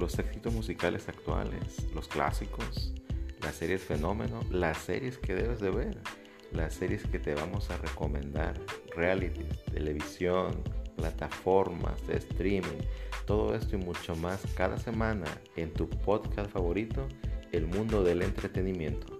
los éxitos musicales actuales, los clásicos, las series fenómeno, las series que debes de ver, las series que te vamos a recomendar, reality, televisión, plataformas de streaming, todo esto y mucho más cada semana en tu podcast favorito, El Mundo del Entretenimiento.